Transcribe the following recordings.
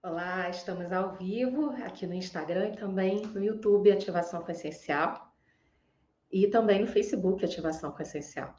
Olá, estamos ao vivo aqui no Instagram e também no YouTube Ativação com Essencial e também no Facebook Ativação com Essencial.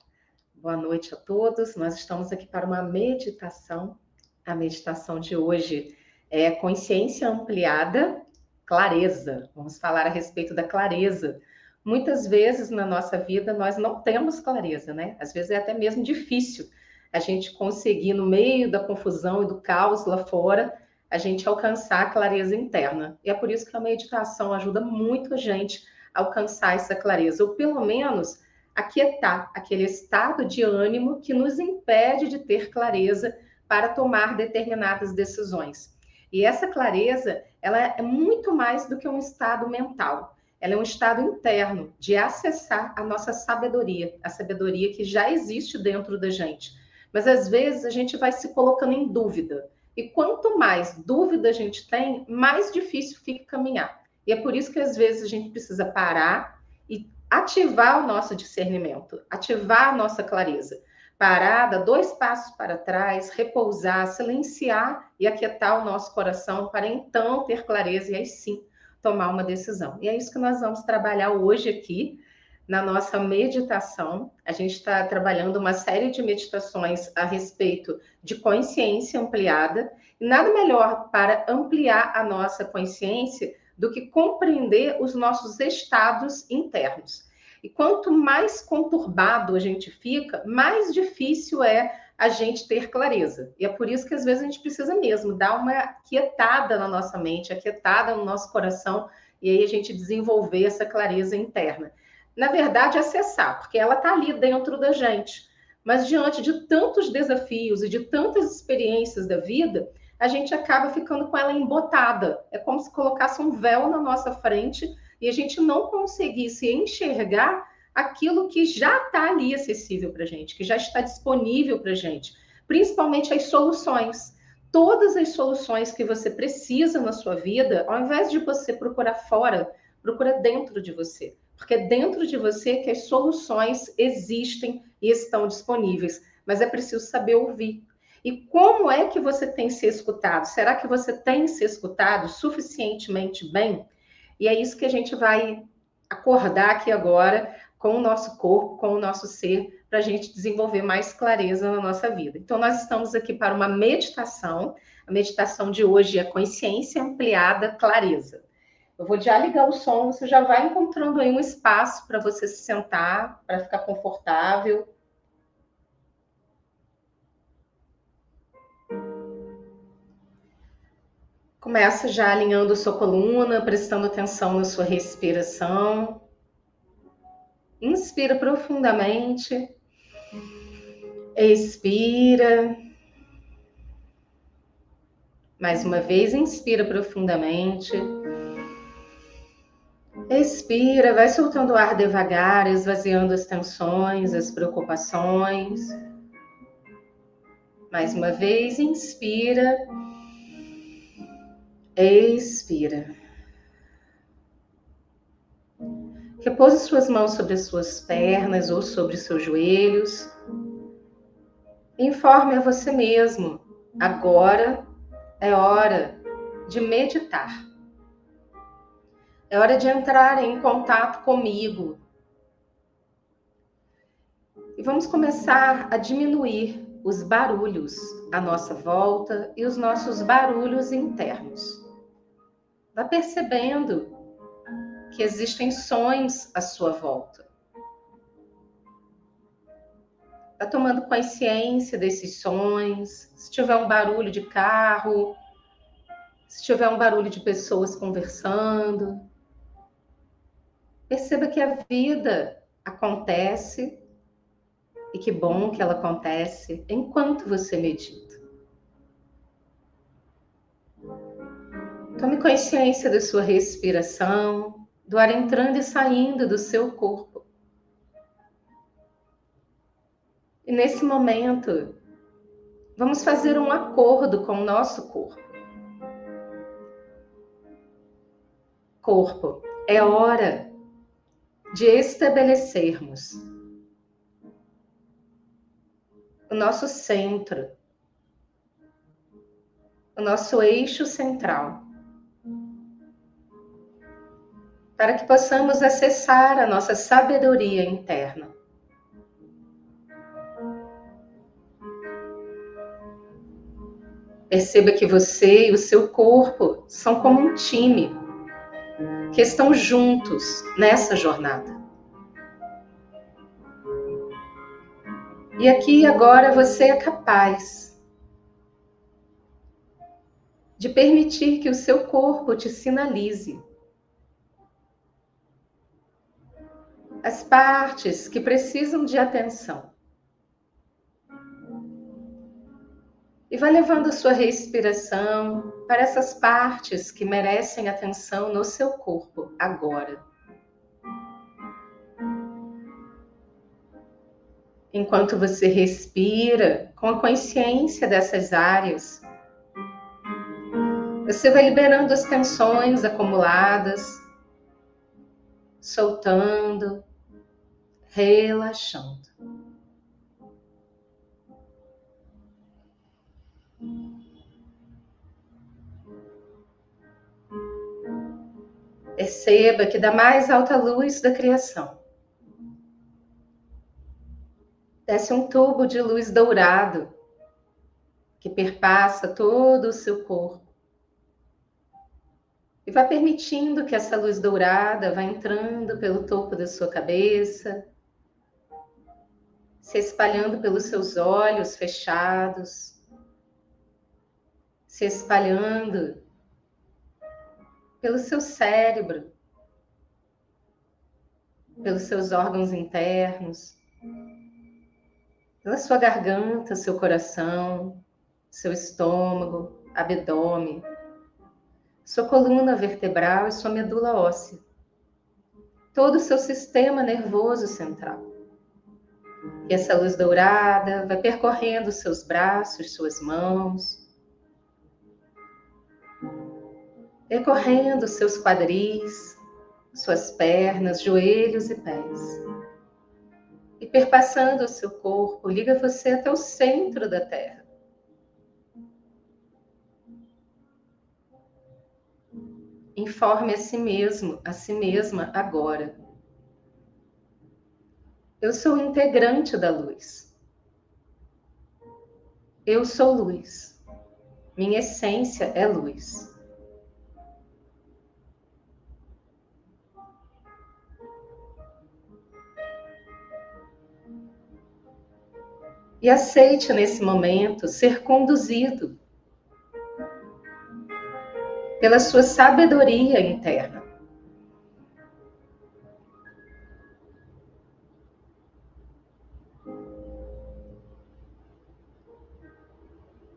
Boa noite a todos. Nós estamos aqui para uma meditação. A meditação de hoje é consciência ampliada, clareza. Vamos falar a respeito da clareza. Muitas vezes na nossa vida nós não temos clareza, né? Às vezes é até mesmo difícil a gente conseguir no meio da confusão e do caos lá fora a gente alcançar a clareza interna. E é por isso que a meditação ajuda muito a gente a alcançar essa clareza, ou pelo menos aquietar aquele estado de ânimo que nos impede de ter clareza para tomar determinadas decisões. E essa clareza, ela é muito mais do que um estado mental. Ela é um estado interno de acessar a nossa sabedoria, a sabedoria que já existe dentro da gente. Mas às vezes a gente vai se colocando em dúvida. E quanto mais dúvida a gente tem, mais difícil fica caminhar. E é por isso que às vezes a gente precisa parar e ativar o nosso discernimento, ativar a nossa clareza. Parar, dar dois passos para trás, repousar, silenciar e aquietar o nosso coração para então ter clareza e aí sim tomar uma decisão. E é isso que nós vamos trabalhar hoje aqui na nossa meditação. A gente está trabalhando uma série de meditações a respeito de consciência ampliada. E nada melhor para ampliar a nossa consciência do que compreender os nossos estados internos. E quanto mais conturbado a gente fica, mais difícil é a gente ter clareza. E é por isso que às vezes a gente precisa mesmo dar uma quietada na nossa mente, aquietada no nosso coração, e aí a gente desenvolver essa clareza interna na verdade, acessar, porque ela está ali dentro da gente. Mas diante de tantos desafios e de tantas experiências da vida, a gente acaba ficando com ela embotada. É como se colocasse um véu na nossa frente e a gente não conseguisse enxergar aquilo que já está ali acessível para a gente, que já está disponível para a gente, principalmente as soluções. Todas as soluções que você precisa na sua vida, ao invés de você procurar fora, procura dentro de você porque é dentro de você que as soluções existem e estão disponíveis, mas é preciso saber ouvir. E como é que você tem se escutado? Será que você tem se escutado suficientemente bem? E é isso que a gente vai acordar aqui agora com o nosso corpo, com o nosso ser, para a gente desenvolver mais clareza na nossa vida. Então, nós estamos aqui para uma meditação. A meditação de hoje é consciência ampliada, clareza. Eu vou já ligar o som, você já vai encontrando aí um espaço para você se sentar, para ficar confortável. Começa já alinhando sua coluna, prestando atenção na sua respiração. Inspira profundamente. Expira. Mais uma vez, inspira profundamente. Expira, vai soltando o ar devagar, esvaziando as tensões, as preocupações. Mais uma vez, inspira. Expira. Repouse suas mãos sobre as suas pernas ou sobre seus joelhos. Informe a você mesmo. Agora é hora de meditar. É hora de entrar em contato comigo. E vamos começar a diminuir os barulhos à nossa volta e os nossos barulhos internos. Vá percebendo que existem sons à sua volta. Vá tomando consciência desses sons. Se tiver um barulho de carro, se tiver um barulho de pessoas conversando, Perceba que a vida acontece e que bom que ela acontece enquanto você medita. Tome consciência da sua respiração, do ar entrando e saindo do seu corpo. E nesse momento, vamos fazer um acordo com o nosso corpo. Corpo, é hora de estabelecermos o nosso centro, o nosso eixo central, para que possamos acessar a nossa sabedoria interna. Perceba que você e o seu corpo são como um time que estão juntos nessa jornada. E aqui agora você é capaz de permitir que o seu corpo te sinalize. As partes que precisam de atenção. E vai levando a sua respiração para essas partes que merecem atenção no seu corpo agora. Enquanto você respira com a consciência dessas áreas, você vai liberando as tensões acumuladas, soltando, relaxando. Perceba que da mais alta luz da criação. Desce um tubo de luz dourado que perpassa todo o seu corpo. E vai permitindo que essa luz dourada vá entrando pelo topo da sua cabeça, se espalhando pelos seus olhos fechados, se espalhando pelo seu cérebro, pelos seus órgãos internos, pela sua garganta, seu coração, seu estômago, abdômen, sua coluna vertebral e sua medula óssea, todo o seu sistema nervoso central. E essa luz dourada vai percorrendo seus braços, suas mãos, percorrendo seus quadris, suas pernas, joelhos e pés. E perpassando o seu corpo, liga você até o centro da Terra Informe a si mesmo, a si mesma agora. Eu sou integrante da luz. Eu sou luz. Minha essência é luz. E aceite nesse momento ser conduzido pela sua sabedoria interna.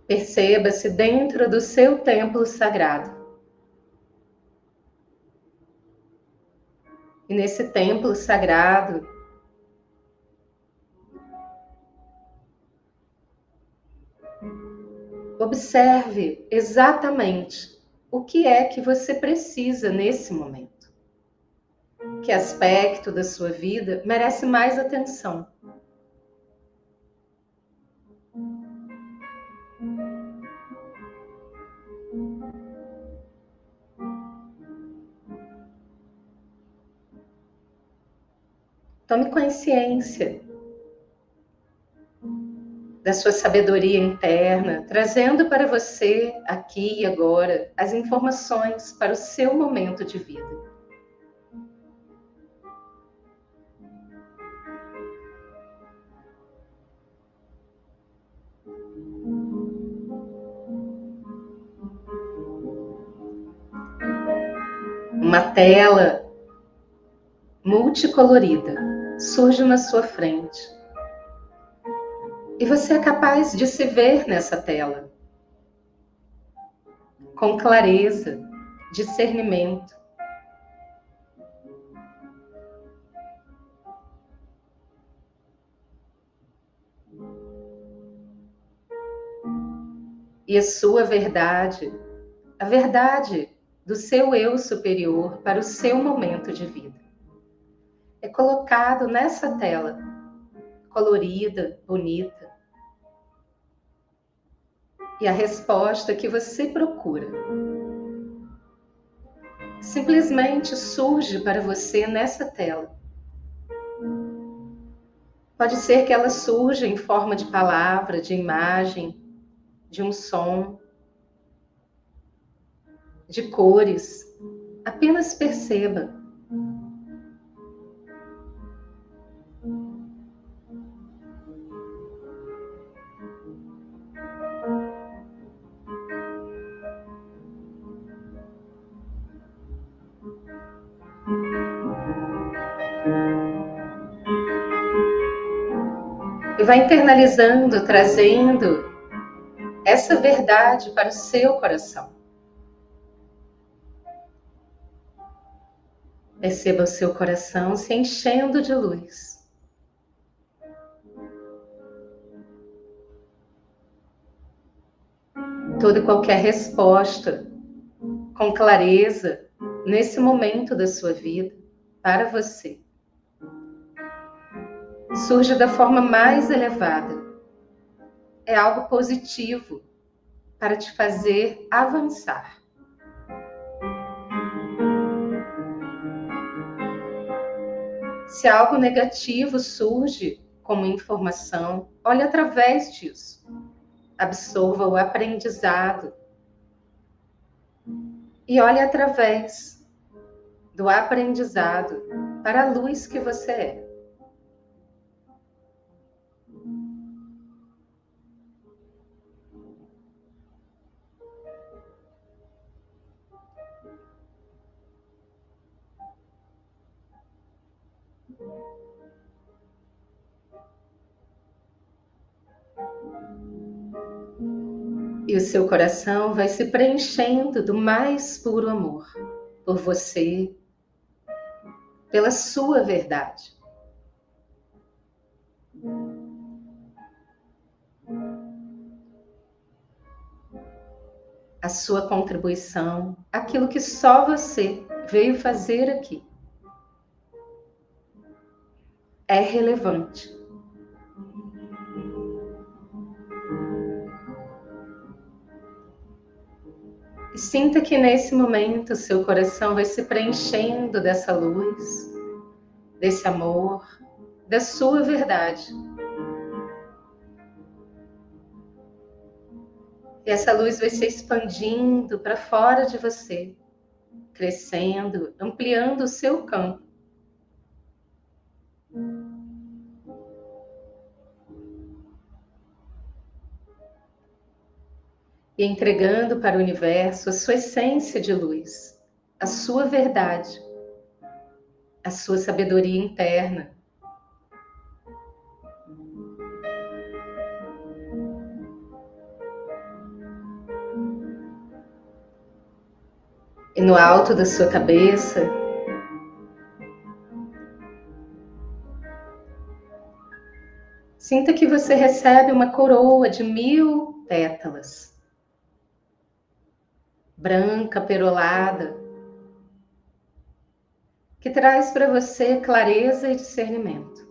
Perceba-se dentro do seu templo sagrado. E nesse templo sagrado, observe exatamente o que é que você precisa nesse momento. Que aspecto da sua vida merece mais atenção? Tome consciência da sua sabedoria interna, trazendo para você aqui e agora as informações para o seu momento de vida. Uma tela multicolorida surge na sua frente e você é capaz de se ver nessa tela com clareza, discernimento. E a sua verdade, a verdade do seu eu superior para o seu momento de vida, é colocado nessa tela, colorida, bonita, e a resposta que você procura simplesmente surge para você nessa tela. Pode ser que ela surja em forma de palavra, de imagem, de um som, de cores. Apenas perceba. E vai internalizando, trazendo essa verdade para o seu coração. Perceba o seu coração se enchendo de luz. Toda e qualquer resposta com clareza nesse momento da sua vida para você surge da forma mais elevada. É algo positivo para te fazer avançar. Se algo negativo surge como informação, olhe através disso. Absorva o aprendizado. E olhe através do aprendizado para a luz que você é. E o seu coração vai se preenchendo do mais puro amor por você, pela sua verdade. A sua contribuição, aquilo que só você veio fazer aqui, é relevante. Sinta que nesse momento seu coração vai se preenchendo dessa luz, desse amor, da sua verdade. E essa luz vai se expandindo para fora de você, crescendo, ampliando o seu campo. E entregando para o universo a sua essência de luz, a sua verdade, a sua sabedoria interna. E no alto da sua cabeça, sinta que você recebe uma coroa de mil pétalas branca, perolada, que traz para você clareza e discernimento.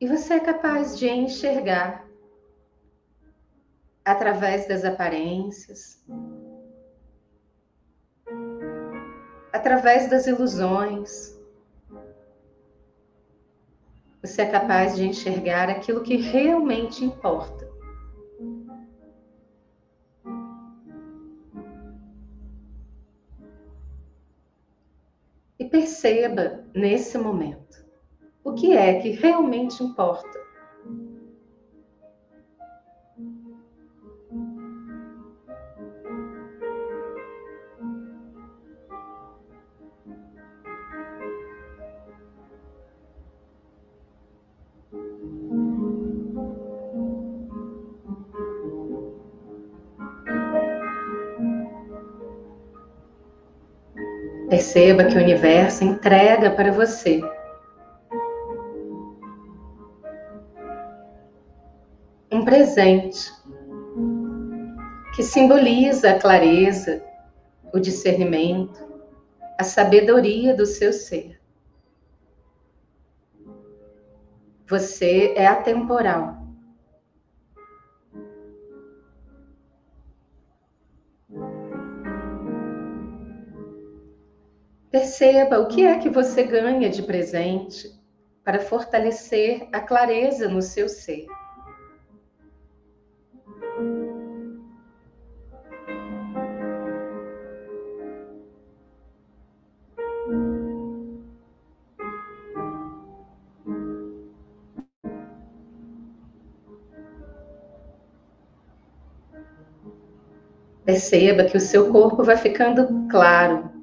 E você é capaz de enxergar através das aparências, através das ilusões. Você é capaz de enxergar aquilo que realmente importa. Perceba nesse momento o que é que realmente importa. Perceba que o universo entrega para você um presente que simboliza a clareza, o discernimento, a sabedoria do seu ser. Você é atemporal. Perceba o que é que você ganha de presente para fortalecer a clareza no seu ser. Perceba que o seu corpo vai ficando claro,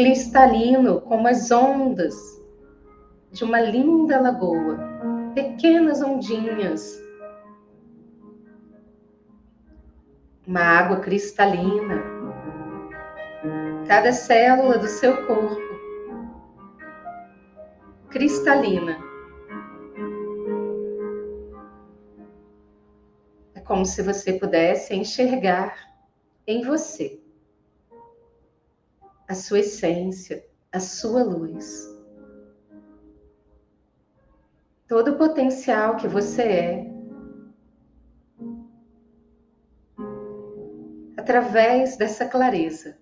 cristalino, como as ondas de uma linda lagoa, pequenas ondinhas. Uma água cristalina. Cada célula do seu corpo cristalina. É como se você pudesse enxergar em você a sua essência, a sua luz. Todo o potencial que você é. Através dessa clareza.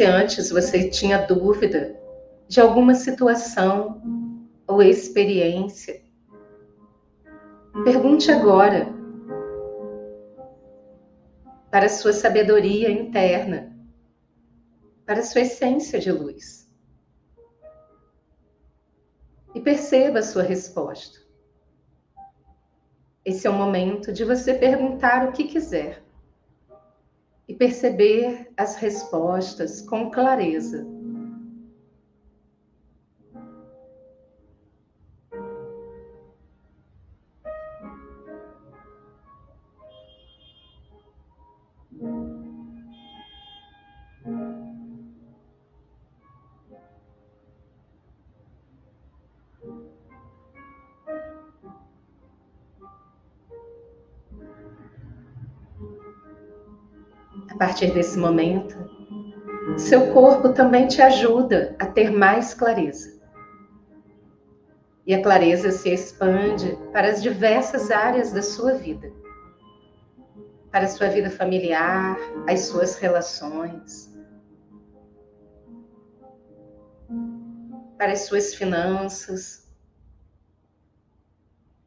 Se antes você tinha dúvida de alguma situação ou experiência, pergunte agora para sua sabedoria interna, para sua essência de luz. E perceba a sua resposta. Esse é o momento de você perguntar o que quiser e perceber as respostas com clareza. Partir desse momento, seu corpo também te ajuda a ter mais clareza. E a clareza se expande para as diversas áreas da sua vida. Para a sua vida familiar, as suas relações, para as suas finanças,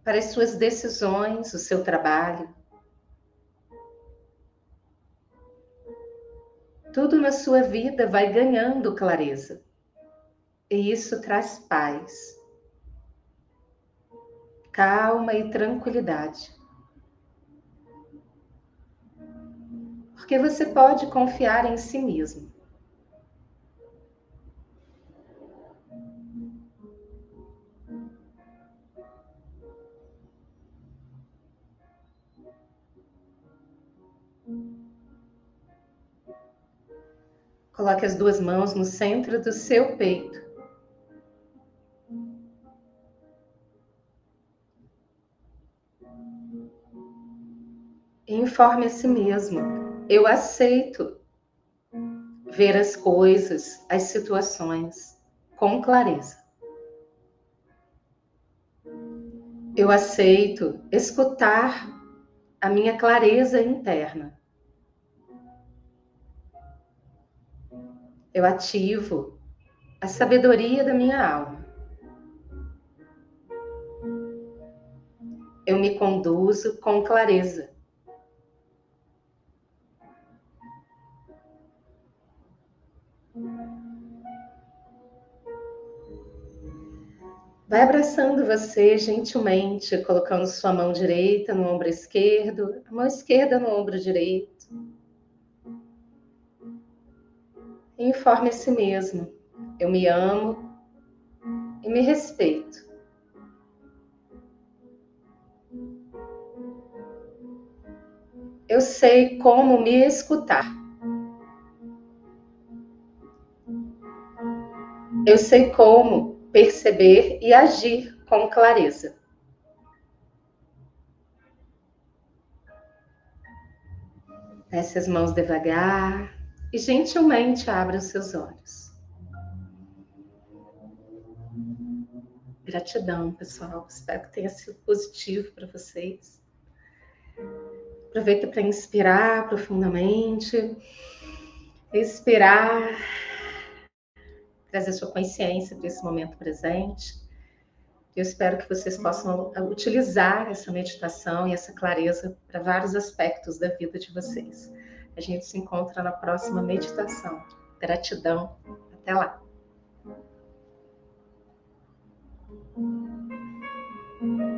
para as suas decisões, o seu trabalho. Tudo na sua vida vai ganhando clareza. E isso traz paz, calma e tranquilidade. Porque você pode confiar em si mesmo. Coloque as duas mãos no centro do seu peito. Informe a si mesmo. Eu aceito ver as coisas, as situações com clareza. Eu aceito escutar a minha clareza interna. Eu ativo a sabedoria da minha alma. Eu me conduzo com clareza. Vai abraçando você gentilmente, colocando sua mão direita no ombro esquerdo, a mão esquerda no ombro direito. Informe a si mesmo. Eu me amo e me respeito. Eu sei como me escutar. eu sei como perceber e agir com clareza. Desce as mãos devagar e gentilmente abra os seus olhos. Gratidão, pessoal. Espero que tenha sido positivo para vocês. Aproveita para inspirar profundamente, expirar, trazer sua consciência para esse momento presente. Eu espero que vocês possam utilizar essa meditação e essa clareza para vários aspectos da vida de vocês. A gente se encontra na próxima meditação. Gratidão. Até lá. Thank you.